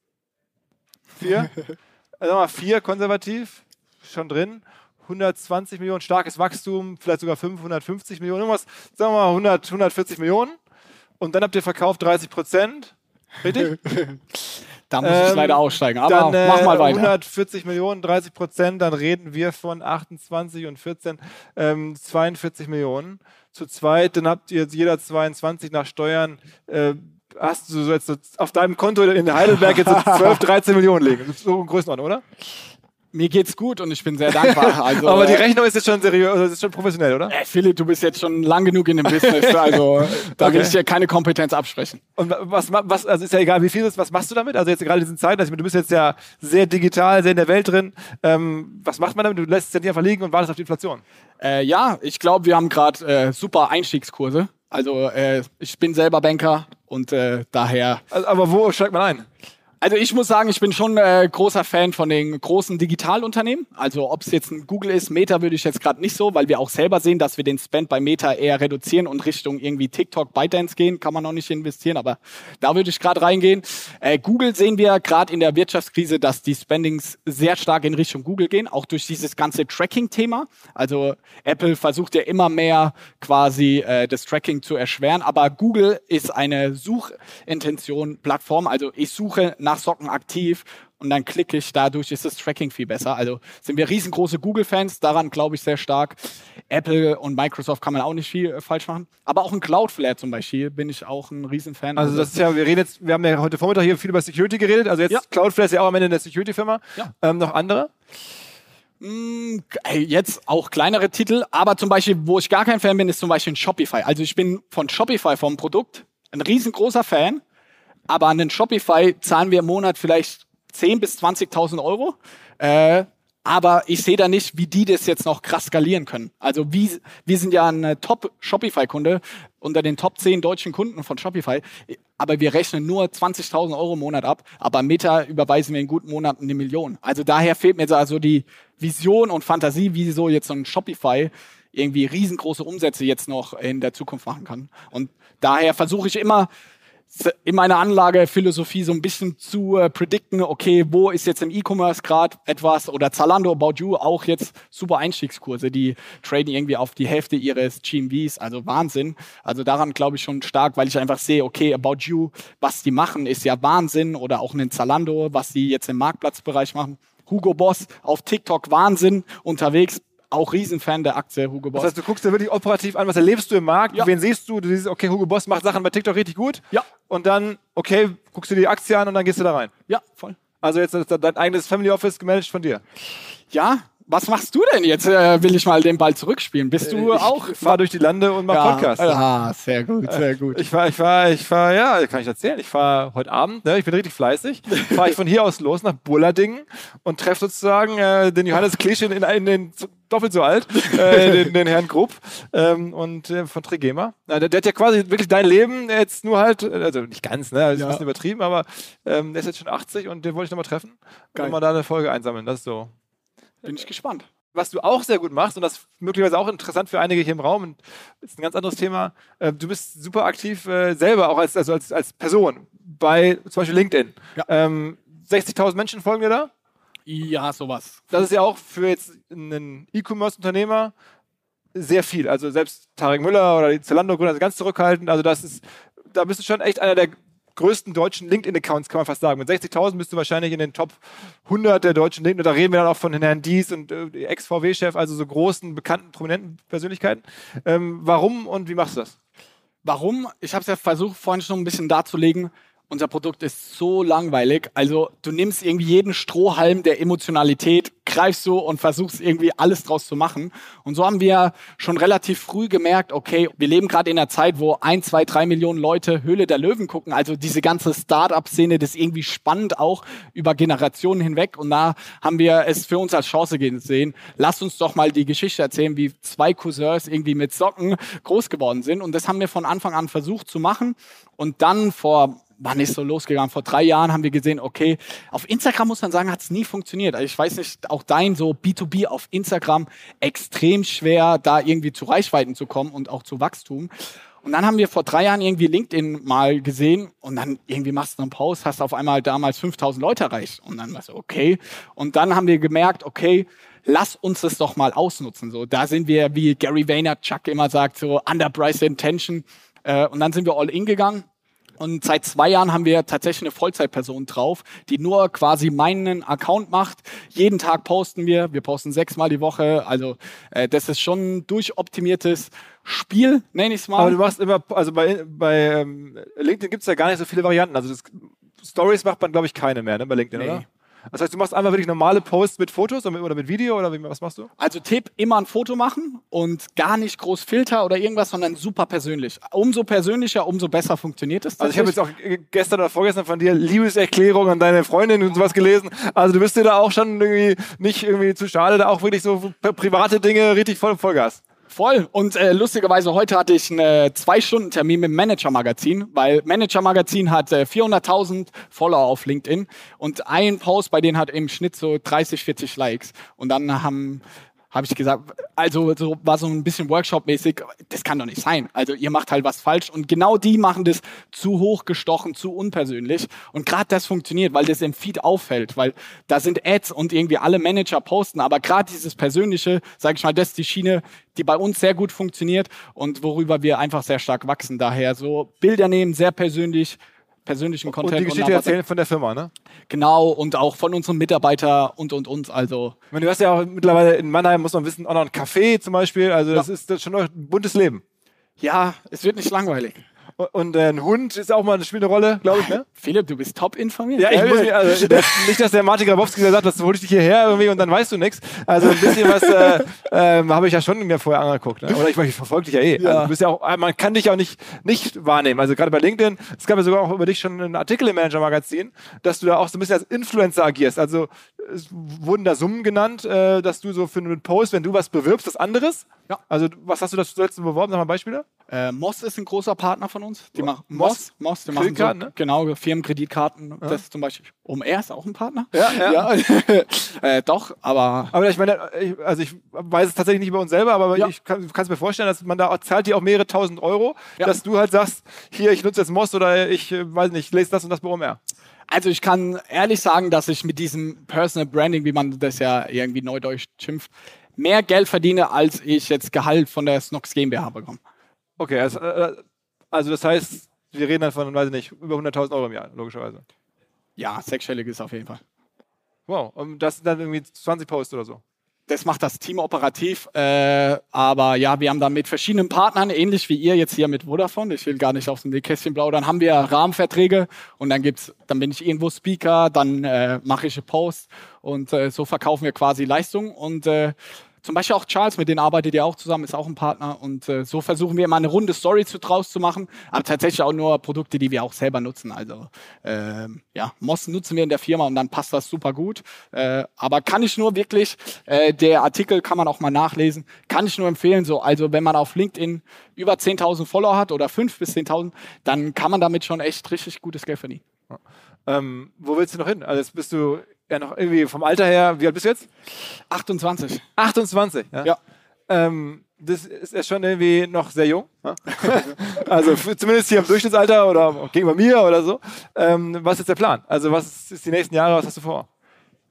4. also mal 4 konservativ, schon drin. 120 Millionen, starkes Wachstum, vielleicht sogar 550 Millionen, irgendwas, sagen wir mal 100, 140 Millionen. Und dann habt ihr verkauft 30 Prozent. Richtig? Da muss ich Ähm, leider aussteigen. Aber Dann äh, mach mal weiter. 140 Millionen, 30 Prozent, dann reden wir von 28 und 14, ähm, 42 Millionen. Zu zweit, dann habt ihr jetzt jeder 22 nach Steuern. Äh, hast du so jetzt auf deinem Konto in Heidelberg jetzt so 12, 13 Millionen liegen. So in Größenordnung, oder? Mir geht's gut und ich bin sehr dankbar. Also, Aber die äh, Rechnung ist jetzt schon seriös, also ist schon professionell, oder? Ey, Philipp, du bist jetzt schon lang genug in dem Business, also da will Okay. ich dir keine Kompetenz absprechen. Und wa- was, was, also ist ja egal, wie viel es ist, was machst du damit? Also jetzt gerade in diesen Zeiten, also du bist jetzt ja sehr digital, sehr in der Welt drin. Ähm, was macht man damit? Du lässt es ja nicht einfach liegen und wartest auf die Inflation. Äh, ja, ich glaube, wir haben gerade äh, super Einstiegskurse. Also äh, ich bin selber Banker und äh, daher. Also, aber wo steigt man ein? Also ich muss sagen, ich bin schon äh, großer Fan von den großen Digitalunternehmen. Also ob es jetzt ein Google ist, Meta würde ich jetzt gerade nicht so, weil wir auch selber sehen, dass wir den Spend bei Meta eher reduzieren und Richtung irgendwie TikTok, ByteDance gehen. Kann man noch nicht investieren, aber da würde ich gerade reingehen. Äh, Google sehen wir gerade in der Wirtschaftskrise, dass die Spendings sehr stark in Richtung Google gehen, auch durch dieses ganze Tracking-Thema. Also Apple versucht ja immer mehr quasi äh, das Tracking zu erschweren, aber Google ist eine Suchintention-Plattform. Also ich suche nach Socken aktiv und dann klicke ich, dadurch ist das Tracking viel besser. Also sind wir riesengroße Google-Fans, daran glaube ich sehr stark. Apple und Microsoft kann man auch nicht viel äh, falsch machen. Aber auch ein Cloudflare zum Beispiel bin ich auch ein Riesenfan. Also das ist ja, wir reden jetzt, wir haben ja heute Vormittag hier viel über Security geredet. Also jetzt Ja. Cloudflare ist ja auch am Ende eine Security-Firma. Ja. Ähm, noch andere? Mm, Jetzt auch kleinere Titel, aber zum Beispiel, wo ich gar kein Fan bin, ist zum Beispiel ein Shopify. Also ich bin von Shopify vom Produkt ein riesengroßer Fan, aber an den Shopify zahlen wir im Monat vielleicht 10.000 bis 20.000 Euro. Äh, aber ich sehe da nicht, wie die das jetzt noch krass skalieren können. Also wie, wir sind ja ein äh, Top-Shopify-Kunde unter den Top 10 deutschen Kunden von Shopify. Aber wir rechnen nur 20.000 Euro im Monat ab. Aber Meta überweisen wir in guten Monaten eine Million. Also daher fehlt mir so also die Vision und Fantasie, wie so jetzt so ein Shopify irgendwie riesengroße Umsätze jetzt noch in der Zukunft machen kann. Und daher versuche ich immer, in meiner Anlagephilosophie so ein bisschen zu äh, predikten, okay, wo ist jetzt im E-Commerce gerade etwas oder Zalando, About You auch jetzt super Einstiegskurse, die traden irgendwie auf die Hälfte ihres GMVs, also Wahnsinn. Also daran glaube ich schon stark, weil ich einfach sehe, okay, About You, was die machen, ist ja Wahnsinn oder auch einen Zalando, was die jetzt im Marktplatzbereich machen. Hugo Boss auf TikTok Wahnsinn unterwegs, auch Riesenfan der Aktie Hugo Boss. Das heißt, du guckst dir wirklich operativ an, was erlebst du im Markt, Ja. wen siehst du, du siehst, okay, Hugo Boss macht Sachen bei TikTok richtig gut. Ja. Und dann, okay, guckst du dir die Aktie an und dann gehst du da rein. ja, voll. Also jetzt ist dein eigenes Family Office gemanagt von dir. Ja, was machst du denn jetzt? Äh, will ich mal den Ball zurückspielen. Bist du ich auch? fahr durch die Lande und mach Podcast. Ah, sehr gut, sehr gut. Ich fahr, ich fahr, ich fahr, ja, kann ich erzählen. Ich fahr heute Abend, ne, ich bin richtig fleißig, fahre ich von hier aus los nach Bullardingen und treffe sozusagen äh, den Johannes Klisch in, in, in den doppelt so alt, äh, den, den Herrn Grupp ähm, und äh, von Trigema. Na, der, der hat ja quasi wirklich dein Leben jetzt nur halt, äh, also nicht ganz, ne, das ist Ja. ein bisschen übertrieben, aber ähm, der ist jetzt schon 80 und den wollte ich nochmal treffen Geil. und mal da eine Folge einsammeln. Das ist so. Bin ich gespannt. was du auch sehr gut machst, und das ist möglicherweise auch interessant für einige hier im Raum, und ist ein ganz anderes Thema, äh, du bist super aktiv äh, selber, auch als, also als, als Person, bei zum Beispiel LinkedIn. Ja. Ähm, 60.000 Menschen folgen dir da. Ja, sowas. Das ist ja auch für jetzt einen E-Commerce-Unternehmer sehr viel. Also selbst Tarek Müller oder die Zalando-Gründer sind ganz zurückhaltend. Also das ist, da bist du schon echt einer der größten deutschen LinkedIn-Accounts, kann man fast sagen. Mit 60.000 bist du wahrscheinlich in den Top 100 der deutschen LinkedIn. Da reden wir dann auch von Herrn Dies und äh, Ex-VW-Chef, also so großen, bekannten, prominenten Persönlichkeiten. Ähm, warum und wie machst du das? Warum? Ich habe es ja versucht, vorhin schon ein bisschen darzulegen. Unser Produkt ist so langweilig. Also du nimmst irgendwie jeden Strohhalm der Emotionalität, greifst so und versuchst irgendwie alles draus zu machen. Und so haben wir schon relativ früh gemerkt, okay, wir leben gerade in einer Zeit, wo ein, zwei, drei Millionen Leute Höhle der Löwen gucken. Also diese ganze Start-up-Szene, das ist irgendwie spannend auch über Generationen hinweg. Und da haben wir es für uns als Chance gesehen. Lass uns doch mal die Geschichte erzählen, wie zwei Cousins irgendwie mit Socken groß geworden sind. Und das haben wir von Anfang an versucht zu machen. Und dann vor wann ist so losgegangen? Vor drei Jahren haben wir gesehen, okay, auf Instagram muss man sagen, hat es nie funktioniert. Also ich weiß nicht, auch dein so B2B auf Instagram extrem schwer, da irgendwie zu Reichweiten zu kommen und auch zu Wachstum. Und dann haben wir vor drei Jahren irgendwie LinkedIn mal gesehen und dann irgendwie machst du einen Post, hast auf einmal damals 5000 Leute erreicht. Und dann war so, okay. Und dann haben wir gemerkt, okay, lass uns das doch mal ausnutzen. So, da sind wir, wie Gary Vaynerchuk immer sagt, so underpriced intention. Äh, und dann sind wir all in gegangen Und seit zwei Jahren haben wir tatsächlich eine Vollzeitperson drauf, die nur quasi meinen Account macht. Jeden Tag posten wir. Wir posten sechsmal die Woche. Also äh, das ist schon ein durchoptimiertes Spiel, nenne ich es mal. Aber du machst immer, also bei, bei ähm, LinkedIn gibt es ja gar nicht so viele Varianten. Also das, Stories macht man, glaube ich, keine mehr ne, bei LinkedIn, Nee. oder? Das heißt, du machst einfach wirklich normale Posts mit Fotos oder mit, Video oder was machst du? Also Tipp, immer ein Foto machen und gar nicht groß Filter oder irgendwas, sondern super persönlich. Umso persönlicher, umso besser funktioniert es. Also ich habe jetzt auch gestern oder vorgestern von dir Liebeserklärung an deine Freundin und sowas gelesen. Also du bist dir da auch schon irgendwie nicht irgendwie zu schade, da auch wirklich so pri- private Dinge richtig voll Vollgas. Voll. Und äh, lustigerweise heute hatte ich einen Zwei-Stunden-Termin mit Manager-Magazin, weil Manager-Magazin hat äh, 400.000 Follower auf LinkedIn und ein Post bei denen hat im Schnitt so 30, 40 Likes. Und dann haben habe ich gesagt, also so war so ein bisschen Workshop-mäßig, das kann doch nicht sein. Also ihr macht halt was falsch und genau die machen das zu hochgestochen, zu unpersönlich und gerade das funktioniert, weil das im Feed auffällt, weil da sind Ads und irgendwie alle Manager posten, aber gerade dieses Persönliche, sage ich mal, das ist die Schiene, die bei uns sehr gut funktioniert und worüber wir einfach sehr stark wachsen. Daher so Bilder nehmen, sehr persönlich, persönlichen Content. und die Geschichte was- erzählen von der Firma, ne? Genau, und auch von unseren Mitarbeitern und, und, und. Also Ich meine, du hast ja auch mittlerweile in Mannheim, muss man wissen, auch noch ein Café zum Beispiel. Also das ist das schon ein buntes Leben. ja, es wird nicht langweilig. Und, äh, ein Hund ist auch mal, spielt eine Rolle, glaube ich, ne? Philipp, du bist top informiert. Ja, ich muss mich, also, nicht, dass der Martin Grabowski gesagt hat, das hole ich dich hierher irgendwie und dann weißt du nichts. Also ein bisschen was äh, ähm, habe ich ja schon mir vorher angeguckt. Ne? Oder ich, ich verfolge dich ja eh. Ja. Also, du bist ja auch, man kann dich auch nicht, nicht wahrnehmen. Also gerade bei LinkedIn, es gab ja sogar auch über dich schon einen Artikel im Manager-Magazin, dass du da auch so ein bisschen als Influencer agierst. Also es wurden da Summen genannt, äh, dass du so für einen Post, wenn du was bewirbst, das anderes. Ja. Also was hast du das zuletzt beworben? Sag mal Beispiele. Äh, Moss ist ein großer Partner von uns. Die machen Moss? Moss, die machen so, ne? genau Firmenkreditkarten. Das ist zum Beispiel. OMR ist auch ein Partner. Ja, ja. äh, doch, aber Aber ich meine, ich, also ich weiß es tatsächlich nicht über uns selber, aber Ja. ich kann es mir vorstellen, dass man da zahlt dir auch mehrere tausend Euro, Ja. dass du halt sagst, hier, ich nutze jetzt Moss oder ich äh, weiß nicht, lese das und das bei OMR. Also ich kann ehrlich sagen, dass ich mit diesem Personal Branding, wie man das ja irgendwie neudeutsch schimpft, mehr Geld verdiene, als ich jetzt Gehalt von der Snox GmbH bekomme. Okay, also, äh, also das heißt, wir reden dann von, weiß ich nicht, über 100.000 Euro im Jahr, logischerweise. Ja, sechsstellig ist auf jeden Fall. Wow, und das sind dann irgendwie 20 Posts oder so. Das macht das Team operativ. Äh, aber ja, wir haben dann mit verschiedenen Partnern, ähnlich wie ihr jetzt hier mit Vodafone, ich will gar nicht aus dem Nähkästchen plaudern, haben wir Rahmenverträge und dann gibt's, dann bin ich irgendwo Speaker, dann äh, mache ich einen Post und äh, so verkaufen wir quasi Leistung und äh, zum Beispiel auch Charles, mit denen arbeitet ihr auch zusammen, ist auch ein Partner und äh, so versuchen wir immer eine runde Story zu draus zu machen, aber tatsächlich auch nur Produkte, die wir auch selber nutzen. Also ähm, ja, Moss nutzen wir in der Firma und dann passt das super gut. Äh, aber kann ich nur wirklich, äh, der Artikel kann man auch mal nachlesen, kann ich nur empfehlen. So, also wenn man auf LinkedIn über 10.000 Follower hat oder 5 bis 10.000, dann kann man damit schon echt richtig gutes Geld verdienen. Ähm, wo willst du noch hin? Also jetzt bist du ja noch irgendwie vom Alter her, wie alt bist du jetzt? 28. 28. Ja. Ja. Ähm, das ist ja schon irgendwie noch sehr jung. also für, zumindest hier im Durchschnittsalter oder gegenüber mir oder so. Ähm, was ist der Plan? Also was ist die nächsten Jahre, was hast du vor?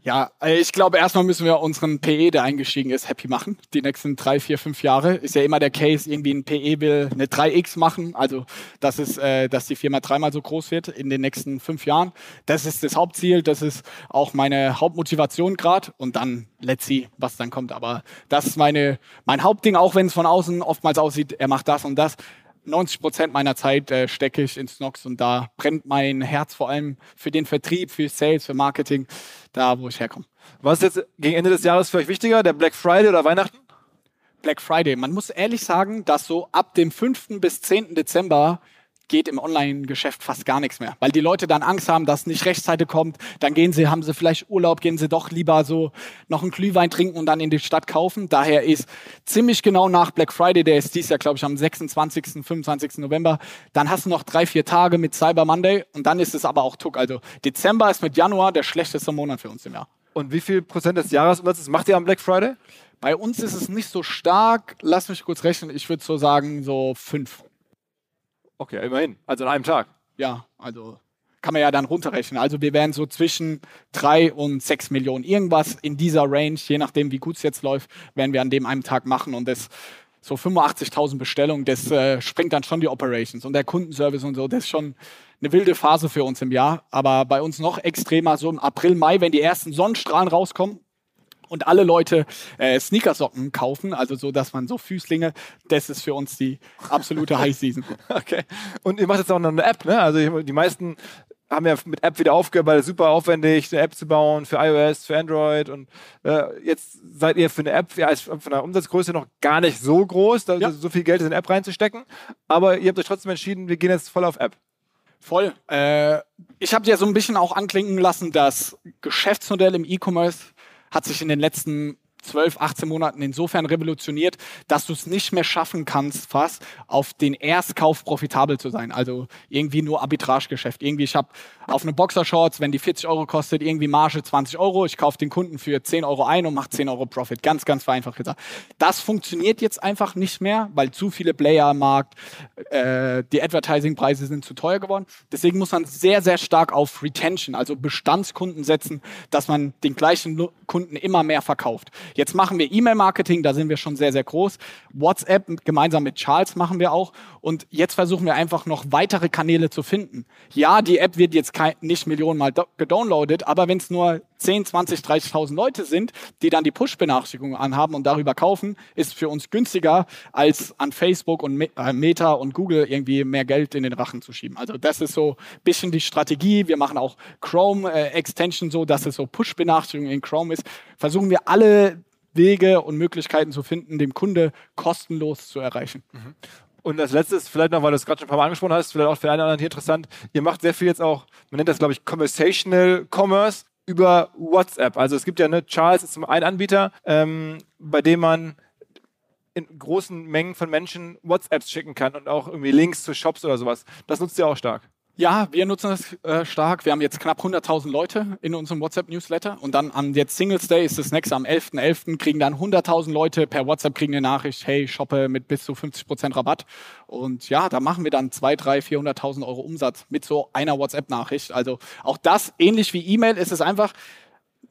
Ja, äh, ich glaube, erstmal müssen wir unseren PE, der eingestiegen ist, happy machen. Die nächsten drei, vier, fünf Jahre ist ja immer der Case, irgendwie ein PE will eine 3x machen. Also, das ist, äh, dass die Firma dreimal so groß wird in den nächsten fünf Jahren. Das ist das Hauptziel, das ist auch meine Hauptmotivation gerade. Und dann, let's see, was dann kommt. Aber das ist meine, mein Hauptding, auch wenn es von außen oftmals aussieht, er macht das und das. 90 Prozent meiner Zeit äh, stecke ich in Snox und da brennt mein Herz vor allem für den Vertrieb, für Sales, für Marketing, da wo ich herkomme. Was ist jetzt gegen Ende des Jahres für euch wichtiger? Der Black Friday oder Weihnachten? Black Friday. Man muss ehrlich sagen, dass so ab dem 5. bis 10. Dezember geht im Online-Geschäft fast gar nichts mehr, weil die Leute dann Angst haben, dass nicht rechtzeitig kommt. Dann gehen sie, haben sie vielleicht Urlaub, gehen sie doch lieber so noch einen Glühwein trinken und dann in die Stadt kaufen. Daher ist ziemlich genau nach Black Friday, der ist dies Jahr, glaube ich, am 26., 25. November. Dann hast du noch drei, vier Tage mit Cyber Monday und dann ist es aber auch Tuck. Also Dezember ist mit Januar der schlechteste Monat für uns im Jahr. Und wie viel Prozent des Jahresumsatzes macht ihr am Black Friday? Bei uns ist es nicht so stark. Lass mich kurz rechnen. Ich würde so sagen, so fünf. Okay, immerhin. Also an einem Tag. Ja, also kann man ja dann runterrechnen. Also wir wären so zwischen drei und sechs Millionen. Irgendwas in dieser Range, je nachdem, wie gut es jetzt läuft, werden wir an dem einen Tag machen. Und das so 85.000 Bestellungen, das äh, sprengt dann schon die Operations und der Kundenservice und so, das ist schon eine wilde Phase für uns im Jahr, aber bei uns noch extremer, so im April, Mai, wenn die ersten Sonnenstrahlen rauskommen, und alle Leute äh, Sneakersocken kaufen, also so, dass man so Füßlinge, das ist für uns die absolute High Season. Okay. Und ihr macht jetzt auch noch eine App, ne? Also die meisten haben ja mit App wieder aufgehört, weil es super aufwendig, eine App zu bauen für iOS, für Android und äh, jetzt seid ihr für eine App ja, von der Umsatzgröße noch gar nicht so groß, da, ja. so viel Geld in eine App reinzustecken, aber ihr habt euch trotzdem entschieden, wir gehen jetzt voll auf App. Voll. Äh, ich habe ja so ein bisschen auch anklingen lassen, das Geschäftsmodell im E-Commerce hat sich in den letzten 12, 18 Monaten insofern revolutioniert, dass du es nicht mehr schaffen kannst, fast auf den Erstkauf profitabel zu sein. Also irgendwie nur Arbitragegeschäft. Irgendwie, ich habe auf eine Boxershorts, wenn die 40 Euro kostet, irgendwie Marge 20 Euro. Ich kaufe den Kunden für 10 Euro ein und mache 10 Euro Profit. Ganz, ganz vereinfacht gesagt. Das funktioniert jetzt einfach nicht mehr, weil zu viele Player am Markt, äh, die Advertising-Preise sind zu teuer geworden. Deswegen muss man sehr, sehr stark auf Retention, also Bestandskunden setzen, dass man den gleichen Kunden immer mehr verkauft. Jetzt machen wir E-Mail-Marketing, da sind wir schon sehr, sehr groß. WhatsApp gemeinsam mit Charles machen wir auch. Und jetzt versuchen wir einfach noch weitere Kanäle zu finden. Ja, die App wird jetzt kein, nicht Millionen Mal gedownloadet, aber wenn es nur 10, 20, 30.000 Leute sind, die dann die Push-Benachrichtigungen anhaben und darüber kaufen, ist für uns günstiger, als an Facebook und äh, Meta und Google irgendwie mehr Geld in den Rachen zu schieben. Also das ist so ein bisschen die Strategie. Wir machen auch Chrome-Extension äh, so, dass es so Push-Benachrichtigungen in Chrome ist. Versuchen wir alle Wege und Möglichkeiten zu finden, dem Kunde kostenlos zu erreichen. Mhm. Und als letztes, vielleicht noch, weil du es gerade schon ein paar Mal angesprochen hast, vielleicht auch für einen oder anderen hier interessant, ihr macht sehr viel jetzt auch, man nennt das, glaube ich, Conversational Commerce über WhatsApp. Also es gibt ja, ne, Charles ist ein Anbieter, ähm, bei dem man in großen Mengen von Menschen WhatsApps schicken kann und auch irgendwie Links zu Shops oder sowas. Das nutzt ihr auch stark. Ja, wir nutzen das äh, stark. Wir haben jetzt knapp 100.000 Leute in unserem WhatsApp-Newsletter und dann am jetzt Singles Day ist das nächste am 11.11. .11. kriegen dann 100.000 Leute per WhatsApp kriegen eine Nachricht, hey, shoppe mit bis zu 50% Rabatt. Und ja, da machen wir dann 2, 3, 400.000 Euro Umsatz mit so einer WhatsApp-Nachricht. Also auch das, ähnlich wie E-Mail, ist es einfach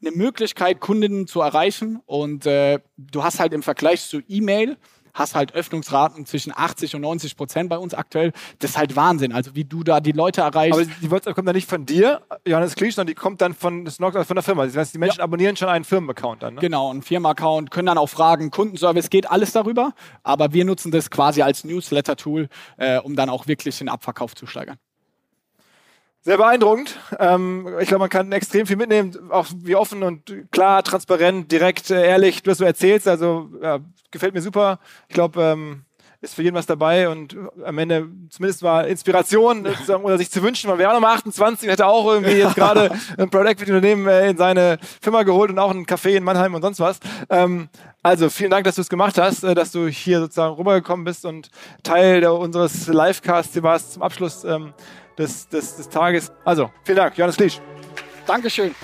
eine Möglichkeit, Kundinnen zu erreichen und äh, du hast halt im Vergleich zu E-Mail hast halt Öffnungsraten zwischen 80 und 90 Prozent bei uns aktuell. Das ist halt Wahnsinn. Also wie du da die Leute erreichst. Aber die WhatsApp kommt dann nicht von dir, Johannes Klisch, sondern die kommt dann von, das von der Firma. Das heißt, die Menschen ja. abonnieren schon einen Firmenaccount dann. Ne? Genau, einen Firmenaccount, können dann auch fragen, Kundenservice geht alles darüber. Aber wir nutzen das quasi als Newsletter-Tool, äh, um dann auch wirklich den Abverkauf zu steigern. Sehr beeindruckend. Ähm, ich glaube, man kann extrem viel mitnehmen, auch wie offen und klar, transparent, direkt, äh, ehrlich du das so erzählst. Also ja, gefällt mir super. Ich glaube, ähm, ist für jeden was dabei und am Ende zumindest war Inspiration oder sich zu wünschen. Man wäre auch nochmal 28 hätte auch irgendwie jetzt gerade ein Product Equity Unternehmen äh, in seine Firma geholt und auch einen Café in Mannheim und sonst was. Ähm, also vielen Dank, dass du es gemacht hast, äh, dass du hier sozusagen rübergekommen bist und Teil der, unseres Livecasts warst zum Abschluss. Ähm, des, des, des Tages. Also, vielen Dank, Johannes Kliesch. Dankeschön.